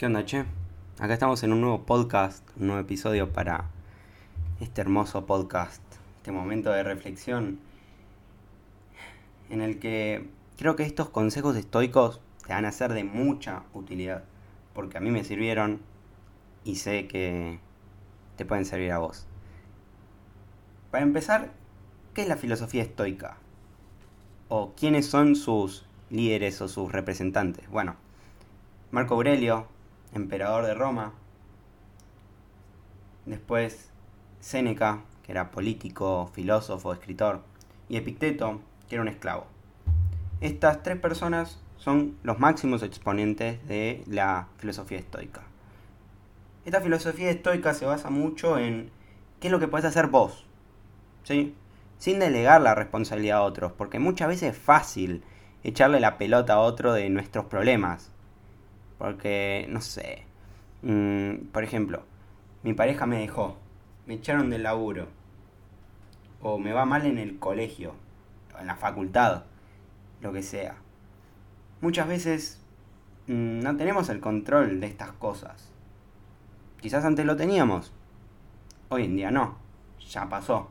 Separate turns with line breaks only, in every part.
¿Qué onda, che? Acá estamos en un nuevo podcast, un nuevo episodio para este hermoso podcast, este momento de reflexión en el que creo que estos consejos estoicos te van a ser de mucha utilidad, porque a mí me sirvieron y sé que te pueden servir a vos. Para empezar, ¿qué es la filosofía estoica? ¿O quiénes son sus líderes o sus representantes? Bueno, Marco Aurelio, emperador de Roma. Después Séneca, que era político, filósofo, escritor. Y Epicteto, que era un esclavo. Estas tres personas son los máximos exponentes de la filosofía estoica. Esta filosofía estoica se basa mucho en qué es lo que puedes hacer vos, ¿sí? Sin delegar la responsabilidad a otros, porque muchas veces es fácil echarle la pelota a otro de nuestros problemas. Porque, no sé. Mm, por ejemplo, mi pareja me dejó. Me echaron del laburo. O me va mal en el colegio. En la facultad. Lo que sea. Muchas veces mm, no tenemos el control de estas cosas. Quizás antes lo teníamos. Hoy en día no. Ya pasó.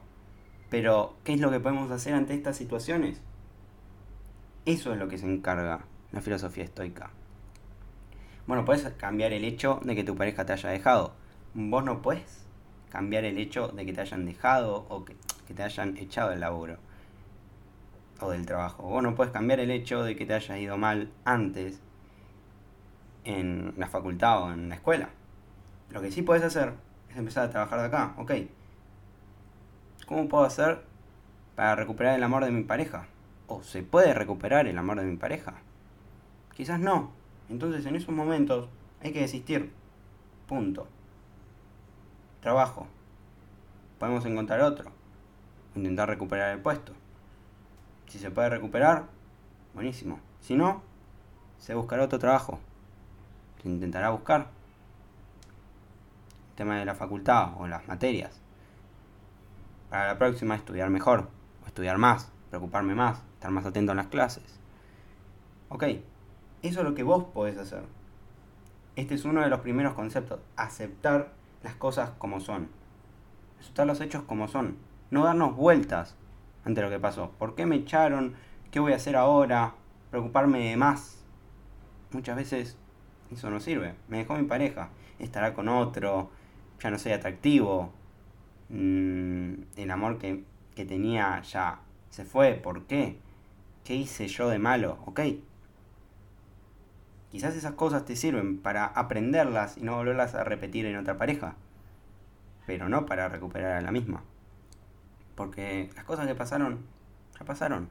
Pero, ¿qué es lo que podemos hacer ante estas situaciones? Eso es lo que se encarga la filosofía estoica. Bueno, puedes cambiar el hecho de que tu pareja te haya dejado. Vos no puedes cambiar el hecho de que te hayan dejado o que, te hayan echado del laburo o del trabajo. Vos no puedes cambiar el hecho de que te haya ido mal antes en la facultad o en la escuela. Lo que sí puedes hacer es empezar a trabajar de acá. Ok. ¿Cómo puedo hacer para recuperar el amor de mi pareja? ¿O se puede recuperar el amor de mi pareja? Quizás no, entonces en esos momentos hay que desistir. Punto. Trabajo. Podemos encontrar otro. Intentar recuperar el puesto. Si se puede recuperar, buenísimo. Si no, se buscará otro trabajo. Se intentará buscar. El tema de la facultad o las materias. Para la próxima estudiar mejor. O estudiar más. Preocuparme más. Estar más atento en las clases. Ok, eso es lo que vos podés hacer. Este es uno de los primeros conceptos. Aceptar las cosas como son. Aceptar los hechos como son. No darnos vueltas ante lo que pasó. ¿Por qué me echaron? ¿Qué voy a hacer ahora? Preocuparme de más. Muchas veces eso no sirve. Me dejó mi pareja. Estará con otro. Ya no soy atractivo. Mm, el amor que, que tenía ya se fue. ¿Por qué? ¿Qué hice yo de malo? Ok, Quizás esas cosas te sirven para aprenderlas y no volverlas a repetir en otra pareja, pero no para recuperar a la misma. Porque las cosas que pasaron, ya pasaron.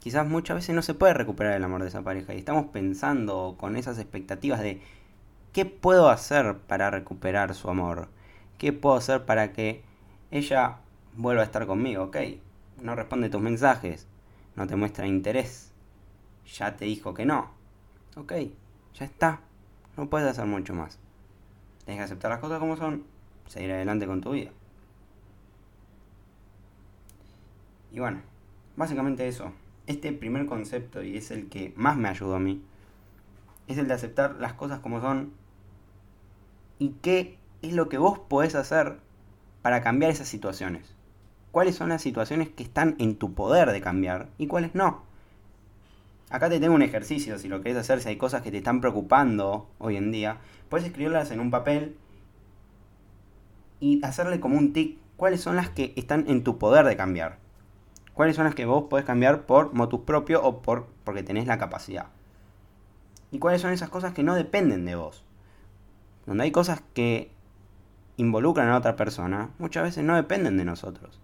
Quizás muchas veces no se puede recuperar el amor de esa pareja y estamos pensando con esas expectativas de ¿qué puedo hacer para recuperar su amor? ¿Qué puedo hacer para que ella vuelva a estar conmigo? Ok, no responde tus mensajes, no te muestra interés, ya te dijo que no ok, ya está. No puedes hacer mucho más. Tienes que aceptar las cosas como son, seguir adelante con tu vida. Y bueno, básicamente eso. Este primer concepto, y es el que más me ayudó a mí, es el de aceptar las cosas como son y qué es lo que vos podés hacer para cambiar esas situaciones. ¿Cuáles son las situaciones que están en tu poder de cambiar y cuáles no? Acá te tengo un ejercicio, si lo querés hacer, si hay cosas que te están preocupando hoy en día, puedes escribirlas en un papel y hacerle como un tic cuáles son las que están en tu poder de cambiar. Cuáles son las que vos podés cambiar por motus propio o por, porque tenés la capacidad. Y cuáles son esas cosas que no dependen de vos. Donde hay cosas que involucran a otra persona, muchas veces no dependen de nosotros.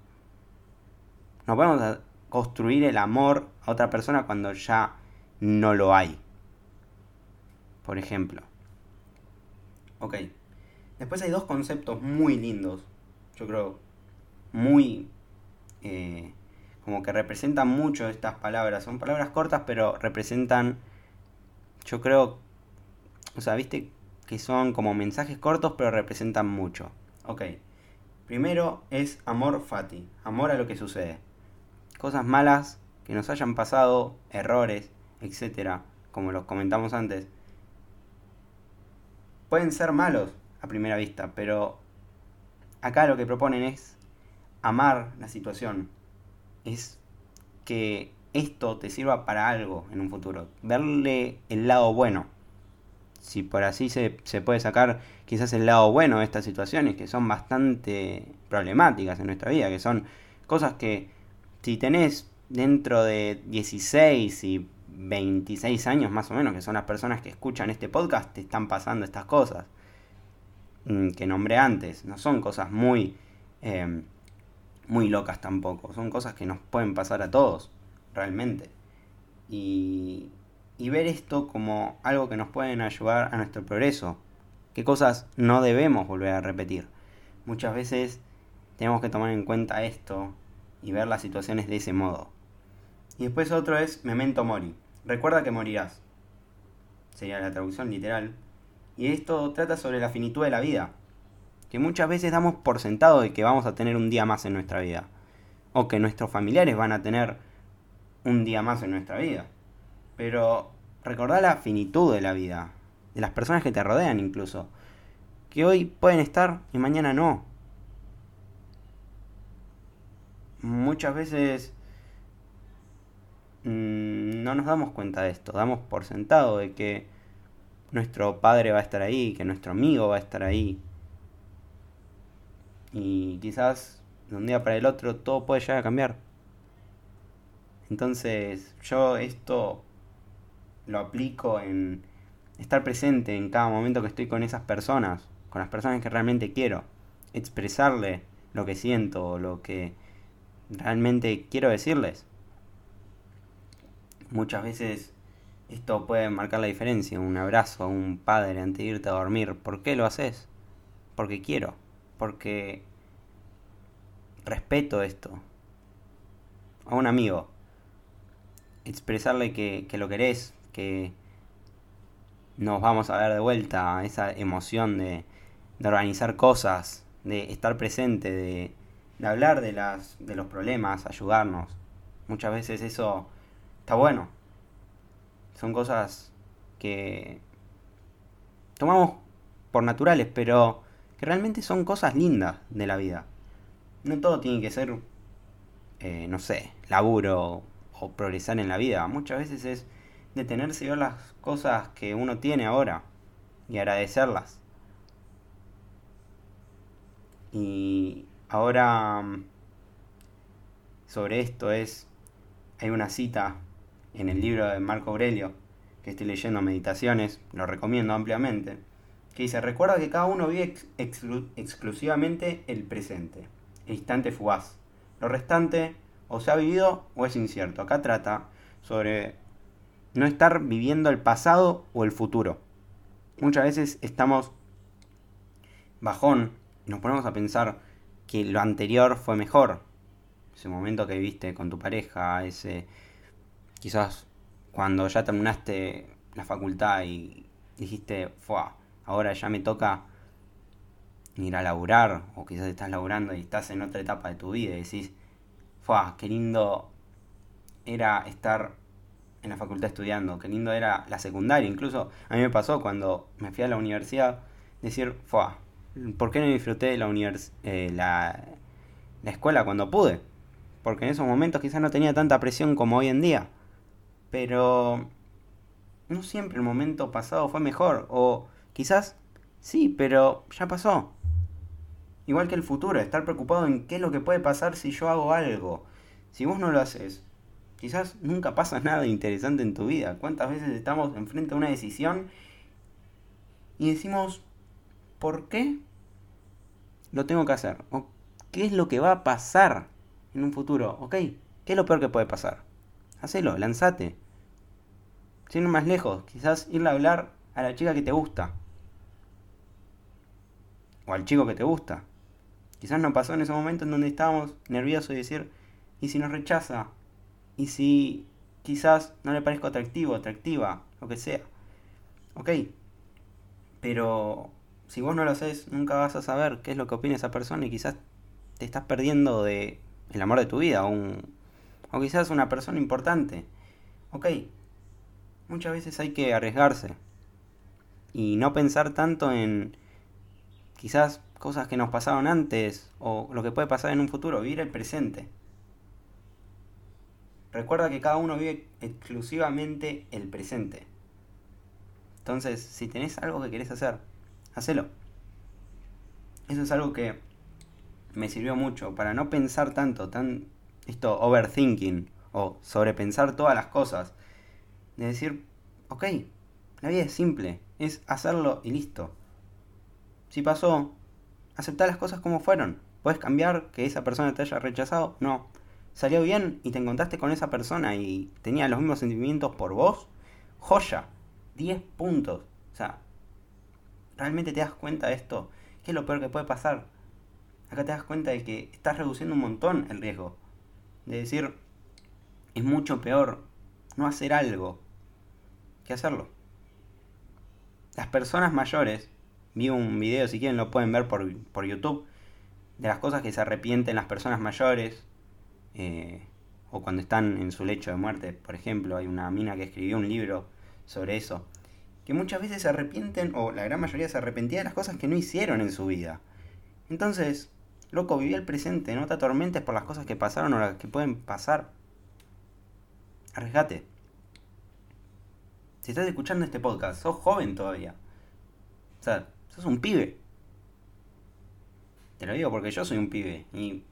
No podemos construir el amor a otra persona cuando ya no lo hay. Por ejemplo. Ok. Después hay dos conceptos muy lindos. Yo creo. Muy. Eh, como que representan mucho estas palabras. Son palabras cortas, pero representan. Yo creo. O sea, viste que son como mensajes cortos, pero representan mucho. Ok. Primero es amor fati. Amor a lo que sucede cosas malas que nos hayan pasado, errores, etcétera, como los comentamos antes, pueden ser malos a primera vista, pero acá lo que proponen es amar la situación. Es que esto te sirva para algo en un futuro. Verle el lado bueno. Si por así se, se puede sacar quizás el lado bueno de estas situaciones que son bastante problemáticas en nuestra vida, que son cosas que si tenés dentro de 16 y 26 años más o menos, que son las personas que escuchan este podcast, te están pasando estas cosas mm, que nombré antes. No son cosas muy, em, muy locas tampoco, son cosas que nos pueden pasar a todos, realmente. Y, y ver esto como algo que nos pueden ayudar a nuestro progreso. ¿Qué cosas no debemos volver a repetir? Muchas veces tenemos que tomar en cuenta esto y ver las situaciones de ese modo. Y después otro es Memento Mori. Recuerda que morirás. Sería la traducción literal. Y esto trata sobre la finitud de la vida. Que muchas veces damos por sentado de que vamos a tener un día más en nuestra vida. O que nuestros familiares van a tener un día más en nuestra vida. Pero recordá la finitud de la vida. De las personas que te rodean incluso. Que hoy pueden estar y mañana no. Muchas veces Mm, no nos damos cuenta de esto, damos por sentado de que nuestro padre va a estar ahí, que nuestro amigo va a estar ahí. Y quizás de un día para el otro todo puede llegar a cambiar. Entonces yo esto lo aplico en estar presente en cada momento que estoy con esas personas, con las personas que realmente quiero, expresarle lo que siento, lo que realmente quiero decirles muchas veces esto puede marcar la diferencia, un abrazo a un padre antes de irte a dormir. ¿Por qué lo haces? Porque quiero, porque respeto esto. A un amigo, expresarle que, que lo querés, que nos vamos a ver de vuelta, esa emoción de, de organizar cosas, de estar presente, de, de hablar de, las, de los problemas, ayudarnos. Muchas veces eso está bueno. Son cosas que tomamos por naturales, pero que realmente son cosas lindas de la vida. No todo tiene que ser, eh, no sé, laburo o progresar en la vida. Muchas veces es detenerse y ver las cosas que uno tiene ahora y agradecerlas. Y ahora sobre esto es, hay una cita en el libro de Marco Aurelio, que estoy leyendo Meditaciones, lo recomiendo ampliamente, que dice, recuerda que cada uno vive exclusivamente el presente, el instante fugaz. Lo restante o se ha vivido o es incierto. Acá trata sobre no estar viviendo el pasado o el futuro. Muchas veces estamos bajón y nos ponemos a pensar que lo anterior fue mejor. Ese momento que viviste con tu pareja, ese quizás cuando ya terminaste la facultad y dijiste, Fua, ahora ya me toca ir a laburar, o quizás estás laburando y estás en otra etapa de tu vida y decís, Fua, qué lindo era estar en la facultad estudiando, qué lindo era la secundaria. Incluso a mí me pasó cuando me fui a la universidad decir, Fua, ¿por qué no disfruté la, univers eh, la, la escuela cuando pude? Porque en esos momentos quizás no tenía tanta presión como hoy en día. Pero no siempre el momento pasado fue mejor. O quizás sí, pero ya pasó. Igual que el futuro, estar preocupado en qué es lo que puede pasar si yo hago algo. Si vos no lo haces, quizás nunca pasa nada interesante en tu vida. ¿Cuántas veces estamos enfrente a una decisión y decimos, ¿por qué lo tengo que hacer? ¿O qué es lo que va a pasar en un futuro? ¿Ok? ¿Qué es lo peor que puede pasar? Hacelo, lanzate. Sin más lejos, quizás irle a hablar a la chica que te gusta. O al chico que te gusta. Quizás no pasó en ese momento en donde estábamos nerviosos y decir, ¿y si nos rechaza? ¿Y si quizás no le parezco atractivo, atractiva, lo que sea? Ok. Pero si vos no lo haces, nunca vas a saber qué es lo que opina esa persona y quizás te estás perdiendo de el amor de tu vida, un, o quizás una persona importante. Ok, muchas veces hay que arriesgarse. y no pensar tanto en quizás cosas que nos pasaron antes o lo que puede pasar en un futuro, vivir el presente. Recuerda que cada uno vive exclusivamente el presente. Entonces, si tenés algo que querés hacer, hacelo. Eso es algo que me sirvió mucho para no pensar tanto, tan esto overthinking o sobrepensar todas las cosas. De decir, ok, la vida es simple, es hacerlo y listo. Si pasó, aceptar las cosas como fueron. ¿Puedes cambiar que esa persona te haya rechazado? No. ¿Salió bien y te encontraste con esa persona y tenía los mismos sentimientos por vos? Joya. 10 puntos. O sea, ¿realmente te das cuenta de esto? ¿Qué es lo peor que puede pasar? Acá te das cuenta de que estás reduciendo un montón el riesgo. De decir, es mucho peor no hacer algo que hacerlo. Las personas mayores, vi un video, si quieren lo pueden ver por, por YouTube, de las cosas que se arrepienten las personas mayores, eh, o cuando están en su lecho de muerte, por ejemplo, hay una mina que escribió un libro sobre eso, que muchas veces se arrepienten, o la gran mayoría se arrepentía de las cosas que no hicieron en su vida. Entonces, loco, viví el presente, no te atormentes por las cosas que pasaron o las que pueden pasar. Arriesgate. Si estás escuchando este podcast, sos joven todavía. O sea, sos un pibe. Te lo digo porque yo soy un pibe. Y.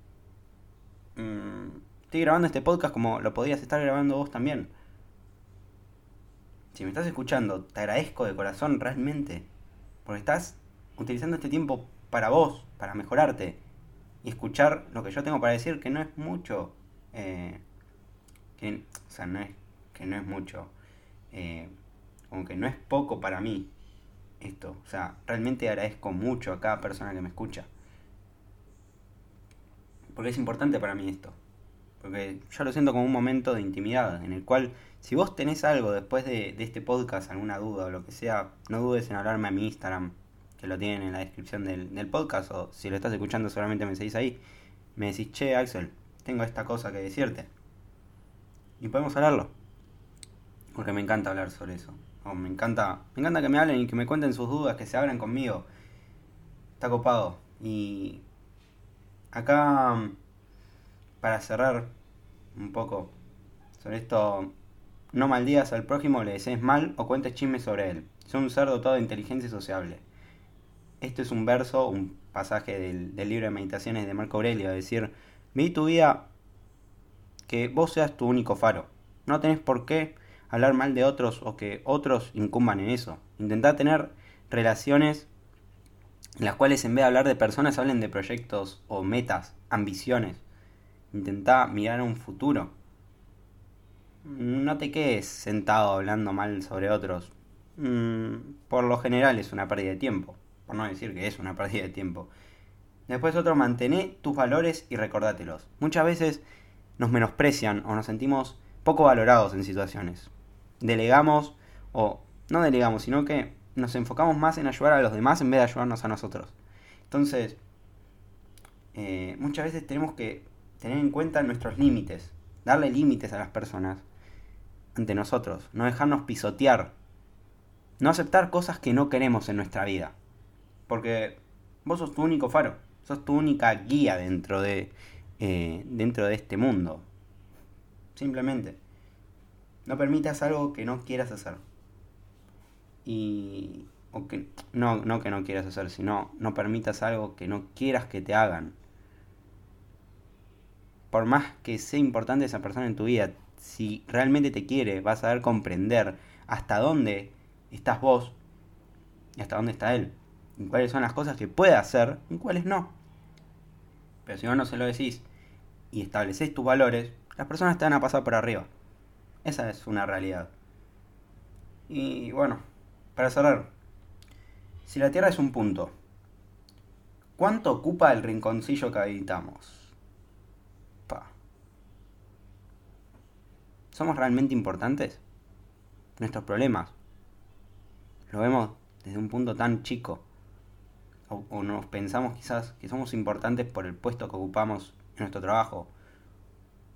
Mm, estoy grabando este podcast como lo podías estar grabando vos también. Si me estás escuchando, te agradezco de corazón realmente. Porque estás utilizando este tiempo para vos, para mejorarte. Y escuchar lo que yo tengo para decir, que no es mucho. Eh, que, o sea, no es, que no es mucho. Eh, aunque no es poco para mí esto. O sea, realmente agradezco mucho a cada persona que me escucha. Porque es importante para mí esto. Porque yo lo siento como un momento de intimidad en el cual si vos tenés algo después de, este podcast, alguna duda o lo que sea, no dudes en hablarme a mi Instagram, lo tienen en la descripción del, podcast, o si lo estás escuchando solamente me seguís ahí, me decís, che Axel, tengo esta cosa que decirte. Y podemos hablarlo. Porque me encanta hablar sobre eso me encanta, me encanta que me hablen y que me cuenten sus dudas, que se abran conmigo. Está copado. Y acá, para cerrar un poco sobre esto, no maldías al prójimo, le desees mal o cuentes chismes sobre él. Son un ser dotado de inteligencia y sociable. Esto es un verso, un pasaje del, libro de meditaciones de Marco Aurelio, es decir, vi tu vida que vos seas tu único faro. No tenés por qué hablar mal de otros o que otros incumban en eso. Intentar tener relaciones en las cuales en vez de hablar de personas hablen de proyectos o metas, ambiciones. Intenta mirar a un futuro. No te quedes sentado hablando mal sobre otros. Mm, por lo general es una pérdida de tiempo. Por no decir que es una pérdida de tiempo. Después otro, mantené tus valores y recordátelos. Muchas veces nos menosprecian o nos sentimos poco valorados en situaciones delegamos, o no delegamos, sino que nos enfocamos más en ayudar a los demás en vez de ayudarnos a nosotros. Entonces, eh, muchas veces tenemos que tener en cuenta nuestros límites, darle límites a las personas ante nosotros, no dejarnos pisotear, no aceptar cosas que no queremos en nuestra vida, porque vos sos tu único faro, sos tu única guía dentro de, eh, dentro de este mundo, simplemente. No permitas algo que no quieras hacer. Y. O que, no, no que no quieras hacer, sino no permitas algo que no quieras que te hagan. Por más que sea importante esa persona en tu vida, si realmente te quiere, vas a ver comprender hasta dónde estás vos y hasta dónde está él. Y cuáles son las cosas que puede hacer y cuáles no. Pero si vos no se lo decís y estableces tus valores, las personas te van a pasar por arriba. Esa es una realidad. Y bueno, para cerrar, si la Tierra es un punto, ¿cuánto ocupa el rinconcillo que habitamos? Pa. ¿Somos realmente importantes? Nuestros problemas. Lo vemos desde un punto tan chico. O, nos pensamos quizás que somos importantes por el puesto que ocupamos en nuestro trabajo.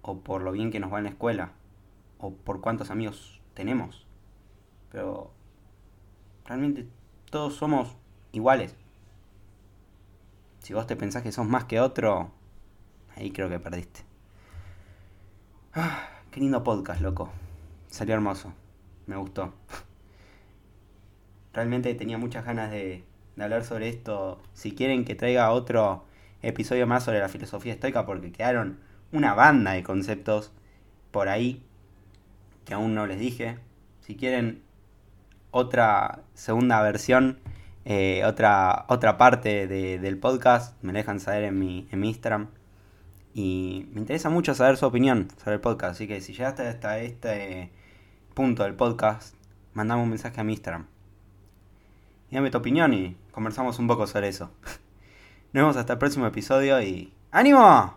O por lo bien que nos va en la escuela o por cuántos amigos tenemos. Pero realmente todos somos iguales. Si vos te pensás que sos más que otro, ahí creo que perdiste. Ah, qué lindo podcast, loco. Salió hermoso. Me gustó. Realmente tenía muchas ganas de, de hablar sobre esto. Si quieren que traiga otro episodio más sobre la filosofía estoica, porque quedaron una banda de conceptos por ahí que aún no les dije. Si quieren otra segunda versión, eh, otra, otra parte del podcast, me dejan saber en mi, en Instagram. Y me interesa mucho saber su opinión sobre el podcast. Así que si llegaste hasta este punto del podcast, mandame un mensaje a mi Instagram. Y dame tu opinión y conversamos un poco sobre eso. Nos vemos hasta el próximo episodio y ¡ánimo!